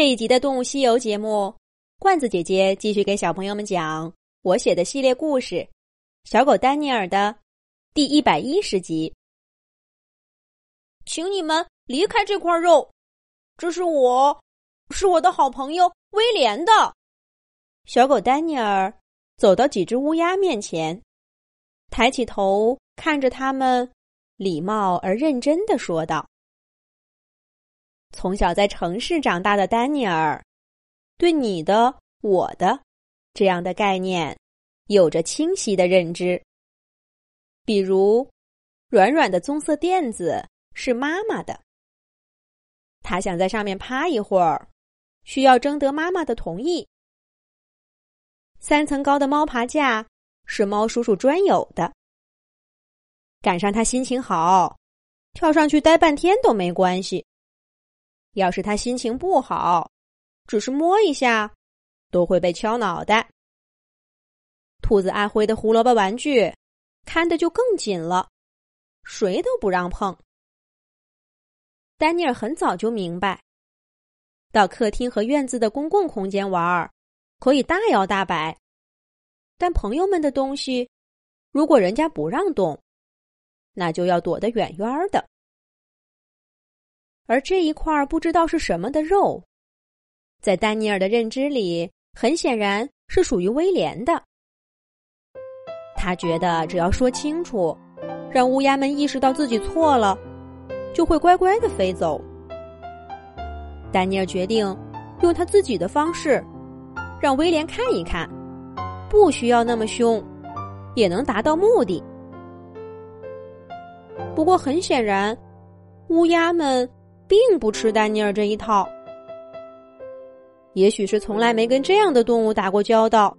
这一集的《动物西游》节目，罐子姐姐继续给小朋友们讲我写的系列故事《小狗丹尼尔》的第一百一十集。请你们离开这块肉，这是我，是我的好朋友威廉的。小狗丹尼尔走到几只乌鸦面前，抬起头看着他们，礼貌而认真的说道。从小在城市长大的丹尼尔，对你的、我的这样的概念有着清晰的认知。比如，软软的棕色垫子是妈妈的，他想在上面趴一会儿，需要征得妈妈的同意。三层高的猫爬架是猫叔叔专有的，赶上他心情好，跳上去待半天都没关系。要是他心情不好，只是摸一下，都会被敲脑袋。兔子阿辉的胡萝卜玩具看的就更紧了，谁都不让碰。丹尼尔很早就明白，到客厅和院子的公共空间玩可以大摇大摆，但朋友们的东西，如果人家不让动，那就要躲得远远的。而这一块不知道是什么的肉，在丹尼尔的认知里，很显然是属于威廉的。他觉得只要说清楚，让乌鸦们意识到自己错了，就会乖乖的飞走。丹尼尔决定用他自己的方式，让威廉看一看，不需要那么凶，也能达到目的。不过很显然，乌鸦们。并不吃丹尼尔这一套，也许是从来没跟这样的动物打过交道，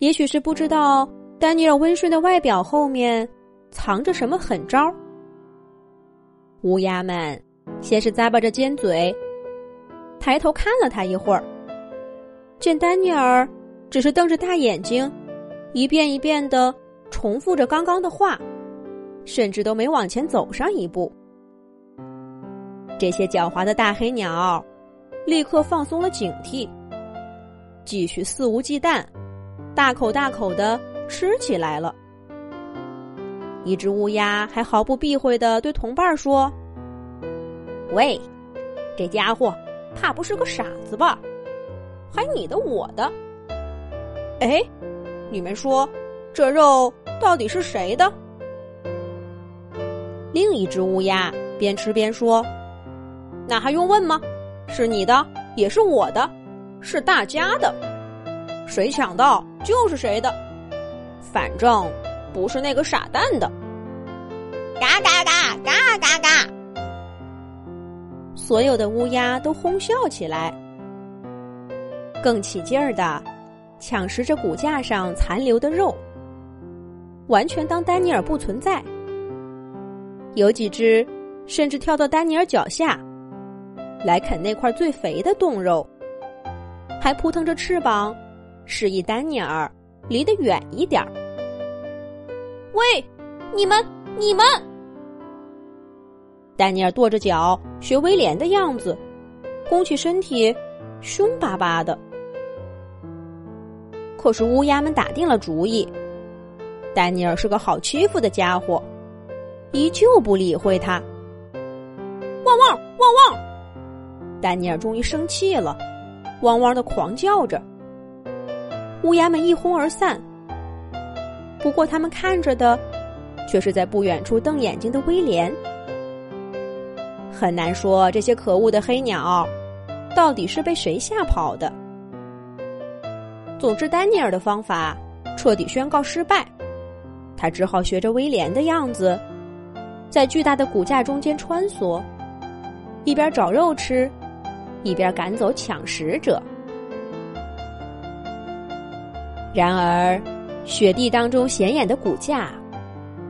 也许是不知道丹尼尔温顺的外表后面藏着什么狠招。乌鸦们先是咂巴着尖嘴，抬头看了他一会儿，见丹尼尔只是瞪着大眼睛，一遍一遍的重复着刚刚的话，甚至都没往前走上一步。这些狡猾的大黑鸟立刻放松了警惕，继续肆无忌惮、大口大口的吃起来了。一只乌鸦还毫不避讳的对同伴说：“喂，这家伙怕不是个傻子吧？还你的我的？哎，你们说这肉到底是谁的？”另一只乌鸦边吃边说。那还用问吗？是你的，也是我的，是大家的。谁抢到就是谁的，反正不是那个傻蛋的。嘎嘎嘎嘎嘎嘎！所有的乌鸦都哄笑起来，更起劲儿的抢食着骨架上残留的肉，完全当丹尼尔不存在。有几只甚至跳到丹尼尔脚下。来啃那块最肥的冻肉，还扑腾着翅膀，示意丹尼尔离得远一点儿。喂，你们，你们！丹尼尔跺着脚，学威廉的样子，弓起身体，凶巴巴的。可是乌鸦们打定了主意，丹尼尔是个好欺负的家伙，依旧不理会他。汪汪汪汪！丹尼尔终于生气了，汪汪的狂叫着。乌鸦们一哄而散。不过他们看着的，却是在不远处瞪眼睛的威廉。很难说这些可恶的黑鸟，到底是被谁吓跑的。总之，丹尼尔的方法彻底宣告失败。他只好学着威廉的样子，在巨大的骨架中间穿梭，一边找肉吃。一边赶走抢食者，然而雪地当中显眼的骨架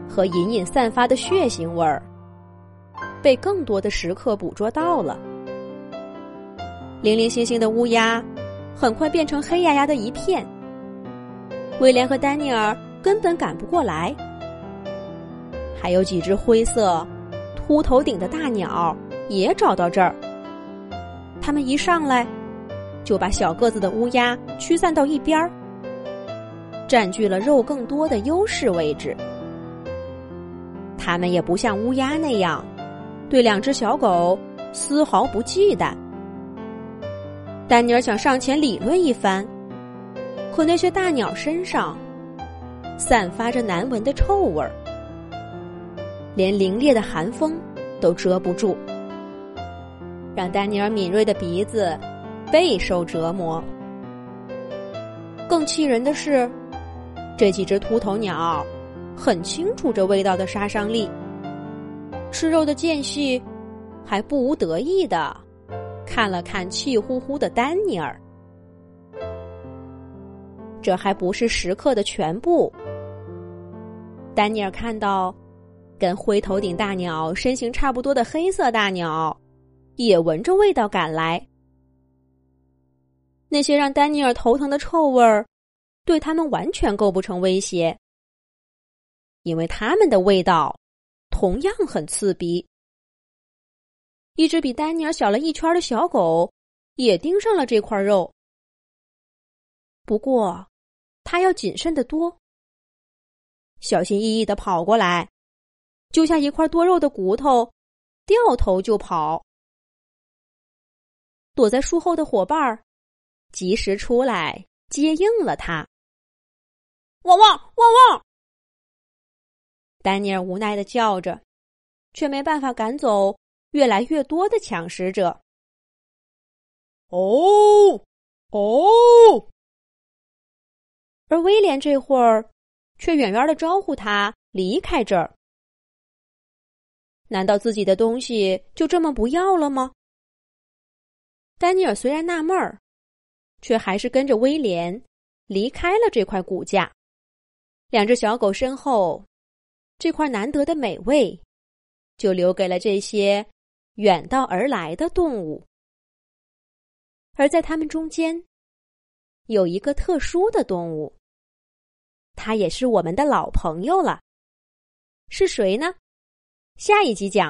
和隐隐散发的血腥味儿，被更多的食客捕捉到了。零零星星的乌鸦很快变成黑压压的一片，威廉和丹尼尔根本赶不过来。还有几只灰色、秃头顶的大鸟也找到这儿。他们一上来，就把小个子的乌鸦驱散到一边儿，占据了肉更多的优势位置。他们也不像乌鸦那样，对两只小狗丝毫不忌惮。丹尼尔想上前理论一番，可那些大鸟身上散发着难闻的臭味儿，连凛冽的寒风都遮不住，让丹尼尔敏锐的鼻子备受折磨。更气人的是，这几只秃头鸟。很清楚这味道的杀伤力。吃肉的间隙，还不无得意的看了看气呼呼的丹尼尔。这还不是食客的全部。丹尼尔看到，跟灰头顶大鸟身形差不多的黑色大鸟，也闻着味道赶来。那些让丹尼尔头疼的臭味儿，对他们完全构不成威胁。因为它们的味道同样很刺鼻。一只比丹尼尔小了一圈的小狗也盯上了这块肉，不过它要谨慎的多，小心翼翼的跑过来，就像一块多肉的骨头，掉头就跑。躲在树后的伙伴儿及时出来接应了他。汪汪汪汪！丹尼尔无奈的叫着，却没办法赶走越来越多的抢食者。哦，哦！而威廉这会儿却远远的招呼他离开这儿。难道自己的东西就这么不要了吗？丹尼尔虽然纳闷儿，却还是跟着威廉离开了这块骨架。两只小狗身后。这块难得的美味，就留给了这些远道而来的动物。而在它们中间，有一个特殊的动物，它也是我们的老朋友了。是谁呢？下一集讲。